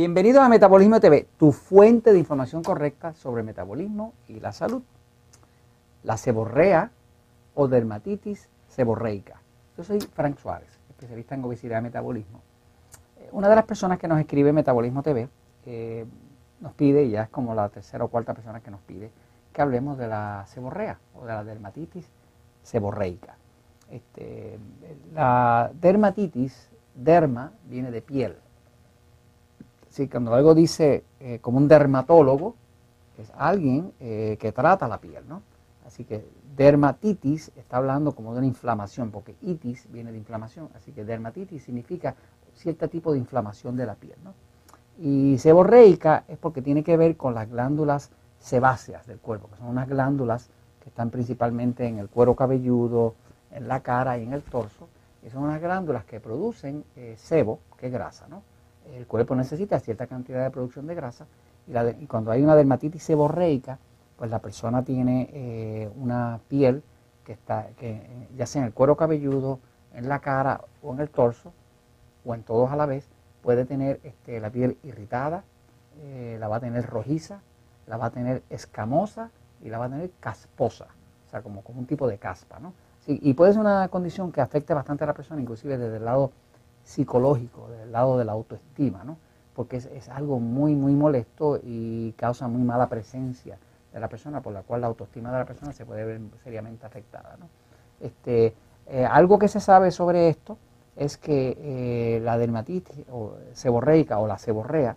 Bienvenidos a Metabolismo TV, tu fuente de información correcta sobre metabolismo y la salud. La seborrea o dermatitis seborreica. Yo soy Frank Suárez, especialista en obesidad y metabolismo. Eh, una de las personas que nos escribe Metabolismo TV eh, nos pide, y ya es como la tercera o cuarta persona que nos pide, que hablemos de la seborrea o de la dermatitis seborreica. Este, la dermatitis, derma, viene de piel Cuando algo dice eh, como un dermatólogo, es alguien eh, que trata la piel, ¿no? Así que dermatitis está hablando como de una inflamación, porque itis viene de inflamación, así que dermatitis significa cierto tipo de inflamación de la piel, ¿no? Y seborreica es porque tiene que ver con las glándulas sebáceas del cuerpo, que son unas glándulas que están principalmente en el cuero cabelludo, en la cara y en el torso, y son unas glándulas que producen eh, sebo, que es grasa, ¿no? El cuerpo necesita cierta cantidad de producción de grasa y, cuando hay una dermatitis seborreica, pues la persona tiene eh, una piel que está, que, ya sea en el cuero cabelludo, en la cara o en el torso, o en todos a la vez, puede tener este, la piel irritada, eh, la va a tener rojiza, la va a tener escamosa y la va a tener casposa, o sea, como, como un tipo de caspa, ¿no? y puede ser una condición que afecte bastante a la persona, inclusive desde el lado psicológico, del lado de la autoestima, ¿no? porque es, algo muy, muy molesto y causa muy mala presencia de la persona, por la cual la autoestima de la persona se puede ver seriamente afectada. ¿no? Este, eh, algo que se sabe sobre esto es que eh, la dermatitis o seborreica o la seborrea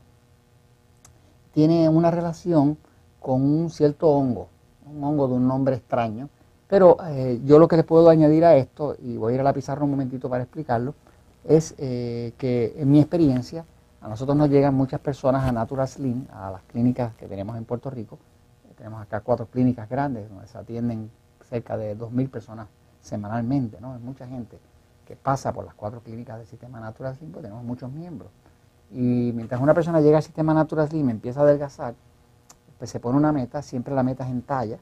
tiene una relación con un cierto hongo, un hongo de un nombre extraño, pero eh, yo lo que les puedo añadir a esto, y voy a ir a la pizarra un momentito para explicarlo, es eh, que en mi experiencia a nosotros nos llegan muchas personas a Natural Slim, a las clínicas que tenemos en Puerto Rico. Tenemos acá cuatro clínicas grandes donde se atienden cerca de 2.000 personas semanalmente, ¿no? Es mucha gente que pasa por las cuatro clínicas del sistema Natural Slim, pues tenemos muchos miembros. Y mientras una persona llega al sistema Natural Slim y empieza a adelgazar, pues se pone una meta, siempre la meta es en talla,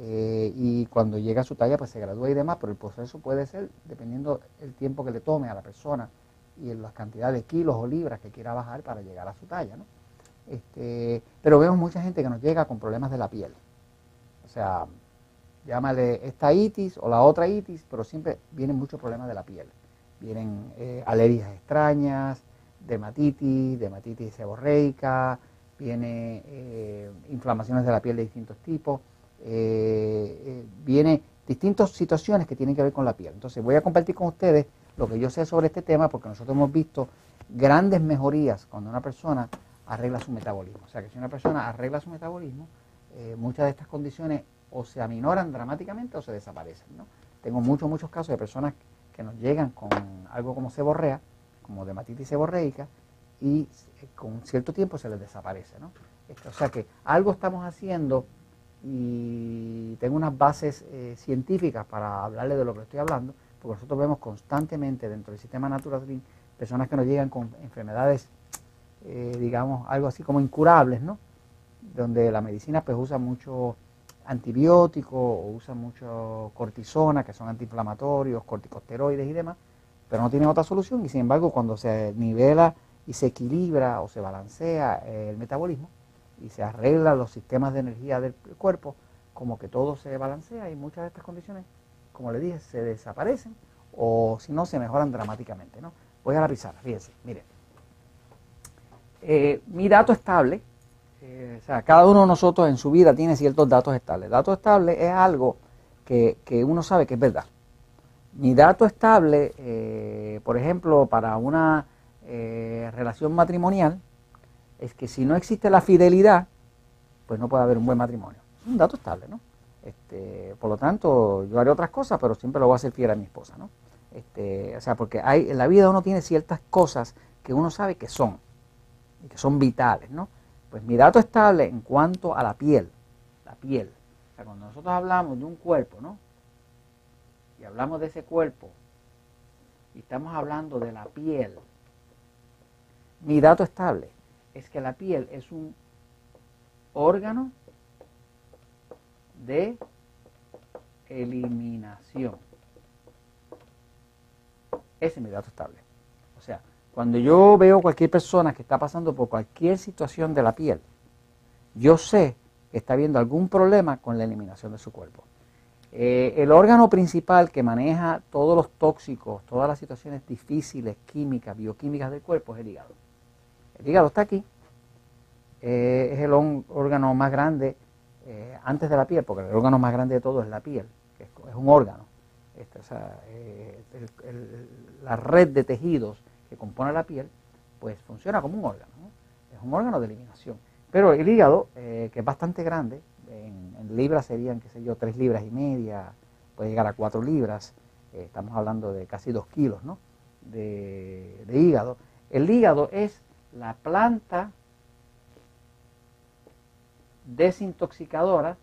eh, y cuando llega a su talla pues se gradúa y demás, pero el proceso puede ser dependiendo el tiempo que le tome a la persona y en la cantidad de kilos o libras que quiera bajar para llegar a su talla. ¿no? Este, pero vemos mucha gente que nos llega con problemas de la piel. O sea, llámale esta itis o la otra itis, pero siempre vienen muchos problemas de la piel. Vienen eh, alergias extrañas, dermatitis, dermatitis seborreica, viene eh, inflamaciones de la piel de distintos tipos eh, eh, viene distintas situaciones que tienen que ver con la piel. Entonces voy a compartir con ustedes lo que yo sé sobre este tema porque nosotros hemos visto grandes mejorías cuando una persona arregla su metabolismo. O sea que si una persona arregla su metabolismo, eh, muchas de estas condiciones o se aminoran dramáticamente o se desaparecen. Tengo muchos, muchos casos de personas que nos llegan con algo como seborrea, como dermatitis seborreica, y con cierto tiempo se les desaparece. Este, o sea que algo estamos haciendo y tengo unas bases eh, científicas para hablarle de lo que estoy hablando, porque nosotros vemos constantemente dentro del sistema Natural personas que nos llegan con enfermedades, eh, digamos, algo así como incurables, ¿no? Donde la medicina pues usa mucho antibiótico o usa mucho cortisona, que son antiinflamatorios, corticosteroides y demás, pero no tienen otra solución y sin embargo cuando se nivela y se equilibra o se balancea el metabolismo, y se arreglan los sistemas de energía del cuerpo, como que todo se balancea y muchas de estas condiciones, como le dije, se desaparecen o si no, se mejoran dramáticamente. ¿no? Voy a la pizarra, fíjense, miren. Eh, mi dato estable, eh, o sea, cada uno de nosotros en su vida tiene ciertos datos estables. Dato estable es algo que, uno sabe que es verdad. Mi dato estable, eh, por ejemplo, para una relación matrimonial, es que si no existe la fidelidad, pues no puede haber un buen matrimonio. Es un dato estable, ¿no? Este, por lo tanto, yo haré otras cosas, pero siempre lo voy a hacer fiel a mi esposa, ¿no? Este, o sea, porque hay, en la vida uno tiene ciertas cosas que uno sabe que son, y que son vitales, ¿no? Pues mi dato estable en cuanto a la piel, la piel. O sea, cuando nosotros hablamos de un cuerpo, ¿no? Y hablamos de ese cuerpo, y estamos hablando de la piel, mi dato estable es que la piel es un órgano de eliminación. Ese es mi dato estable. O sea, Cuando yo veo cualquier persona que está pasando por cualquier situación de la piel, yo sé que está viendo algún problema con la eliminación de su cuerpo. Eh, el órgano principal que maneja todos los tóxicos, todas las situaciones difíciles, químicas, bioquímicas del cuerpo es el hígado. El hígado está aquí, eh, es el órgano más grande eh, antes de la piel, porque el órgano más grande de todo es la piel, que es, un órgano. Este, la red de tejidos que compone la piel, pues funciona como un órgano, es un órgano de eliminación. Pero el hígado, que es bastante grande, en, libras serían, qué sé yo, tres libras y media, puede llegar a cuatro libras, eh, estamos hablando de casi dos kilos ¿no? de, hígado. El hígado es la planta desintoxicadora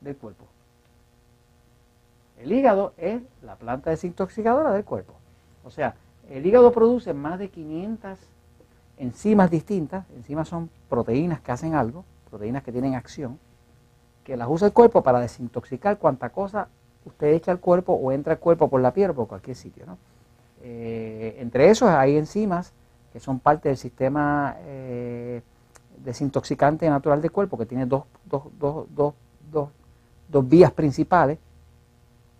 del cuerpo. El hígado es la planta desintoxicadora del cuerpo. O sea, el hígado produce más de 500 enzimas distintas, enzimas son proteínas que hacen algo, proteínas que tienen acción, que las usa el cuerpo para desintoxicar cuanta cosa usted echa al cuerpo o entra al cuerpo por la piel o por cualquier sitio. Eh, entre esos hay enzimas que son parte del sistema eh, desintoxicante natural del cuerpo, que tiene dos, dos vías principales,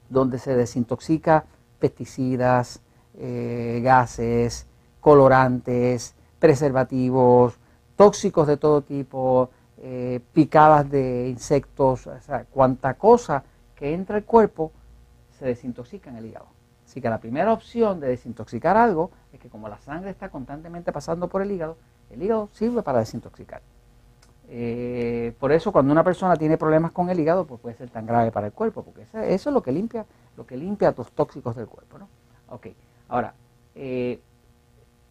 donde se desintoxica pesticidas, eh, gases, colorantes, preservativos, tóxicos de todo tipo, picadas de insectos, o sea, cuanta cosa que entra al cuerpo se desintoxica en el hígado. Así que la primera opción de desintoxicar algo es que como la sangre está constantemente pasando por el hígado, el hígado sirve para desintoxicar. Eh, por eso cuando una persona tiene problemas con el hígado, pues puede ser tan grave para el cuerpo, porque eso, es lo que limpia, lo que limpia los tóxicos del cuerpo, ¿no? Ok, ahora, eh,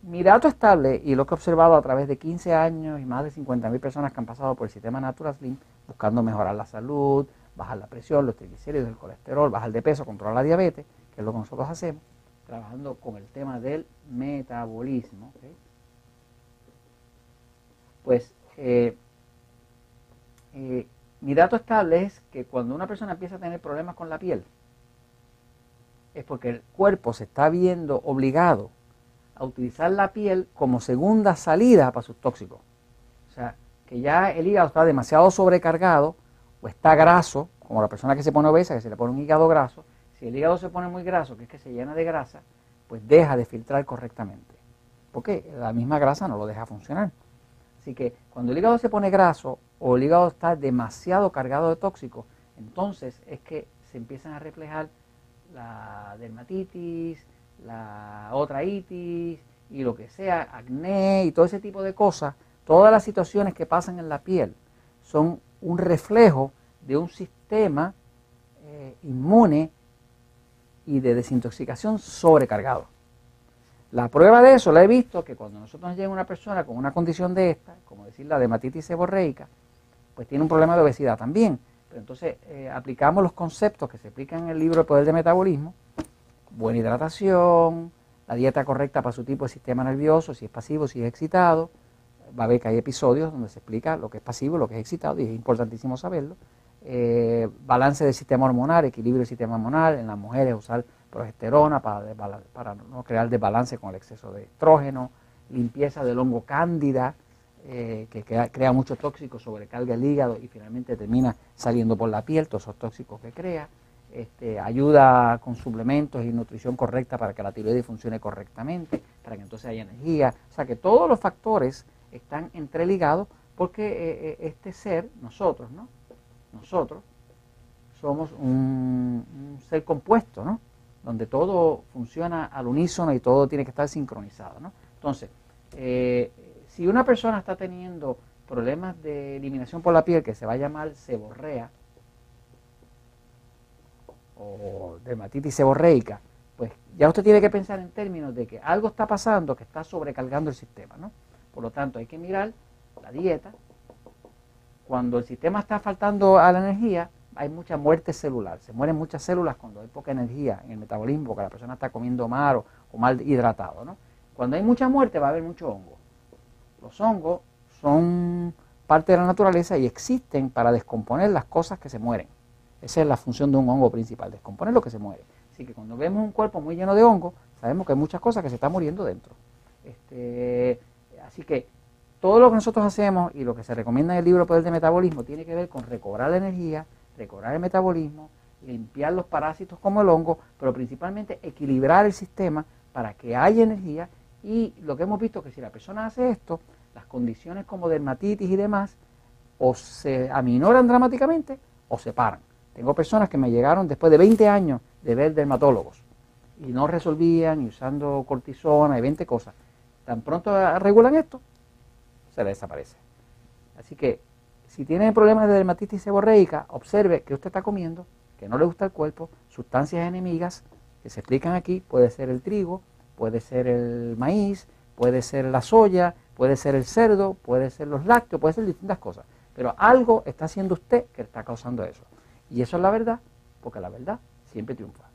mi dato estable y lo que he observado a través de 15 años y más de 50.000 personas que han pasado por el sistema Natural Slim buscando mejorar la salud, bajar la presión, los triglicéridos, el colesterol, bajar de peso, controlar la diabetes, que es lo que nosotros hacemos, trabajando con el tema del metabolismo. Pues eh, eh, mi dato estable es que cuando una persona empieza a tener problemas con la piel, es porque el cuerpo se está viendo obligado a utilizar la piel como segunda salida para sus tóxicos. O sea, que ya el hígado está demasiado sobrecargado o está graso, como la persona que se pone obesa, que se le pone un hígado graso. Si el hígado se pone muy graso, que es que se llena de grasa, pues deja de filtrar correctamente. Porque la misma grasa no lo deja funcionar. Así que cuando el hígado se pone graso o el hígado está demasiado cargado de tóxicos, entonces es que se empiezan a reflejar la dermatitis, la otra itis y lo que sea, acné y todo ese tipo de cosas, todas las situaciones que pasan en la piel son un reflejo de un sistema eh, inmune y de desintoxicación sobrecargado. La prueba de eso la he visto que cuando nosotros nos llega una persona con una condición de esta, como decir la dermatitis seborreica, pues tiene un problema de obesidad también. Pero entonces eh, aplicamos los conceptos que se explican en el libro El Poder del Metabolismo buena hidratación, la dieta correcta para su tipo de sistema nervioso, si es pasivo, si es excitado. Va a ver que hay episodios donde se explica lo que es pasivo, lo que es excitado, y es importantísimo saberlo. Eh, balance del sistema hormonal, equilibrio del sistema hormonal, en las mujeres usar progesterona para, para no crear desbalance con el exceso de estrógeno, limpieza del hongo cándida, eh, que crea, mucho tóxico, sobrecarga el hígado y finalmente termina saliendo por la piel todos esos tóxicos que crea este, ayuda con suplementos y nutrición correcta para que la tiroides funcione correctamente, para que entonces haya energía. O sea que todos los factores están entreligados porque eh, este ser, nosotros, ¿no? Nosotros somos un, ser compuesto, ¿no? Donde todo funciona al unísono y todo tiene que estar sincronizado, ¿no? Entonces, eh, si una persona está teniendo problemas de eliminación por la piel que se va a llamar seborrea, o dermatitis seborreica, pues ya usted tiene que pensar en términos de que algo está pasando que está sobrecargando el sistema, ¿no? Por lo tanto, hay que mirar la dieta. Cuando el sistema está faltando a la energía, hay mucha muerte celular. Se mueren muchas células cuando hay poca energía en el metabolismo, porque la persona está comiendo mal o, o mal hidratado, ¿no? Cuando hay mucha muerte va a haber mucho hongo. Los hongos son parte de la naturaleza y existen para descomponer las cosas que se mueren. Esa es la función de un hongo principal, descomponer lo que se muere. Así que cuando vemos un cuerpo muy lleno de hongo, sabemos que hay muchas cosas que se están muriendo dentro. Este, así que todo lo que nosotros hacemos y lo que se recomienda en el libro Poder de Metabolismo tiene que ver con recobrar la energía, recobrar el metabolismo, limpiar los parásitos como el hongo, pero principalmente equilibrar el sistema para que haya energía y lo que hemos visto es que si la persona hace esto, las condiciones como dermatitis y demás o se aminoran dramáticamente o se paran. Tengo personas que me llegaron después de 20 años de ver dermatólogos y no resolvían y usando cortisona y 20 cosas. Tan pronto regulan esto, le desaparece. Así que si tiene problemas de dermatitis seborreica, observe que usted está comiendo, que no le gusta el cuerpo, sustancias enemigas que se explican aquí, puede ser el trigo, puede ser el maíz, puede ser la soya, puede ser el cerdo, puede ser los lácteos, puede ser distintas cosas. Pero algo está haciendo usted que está causando eso. Y eso es la verdad, porque la verdad siempre triunfa.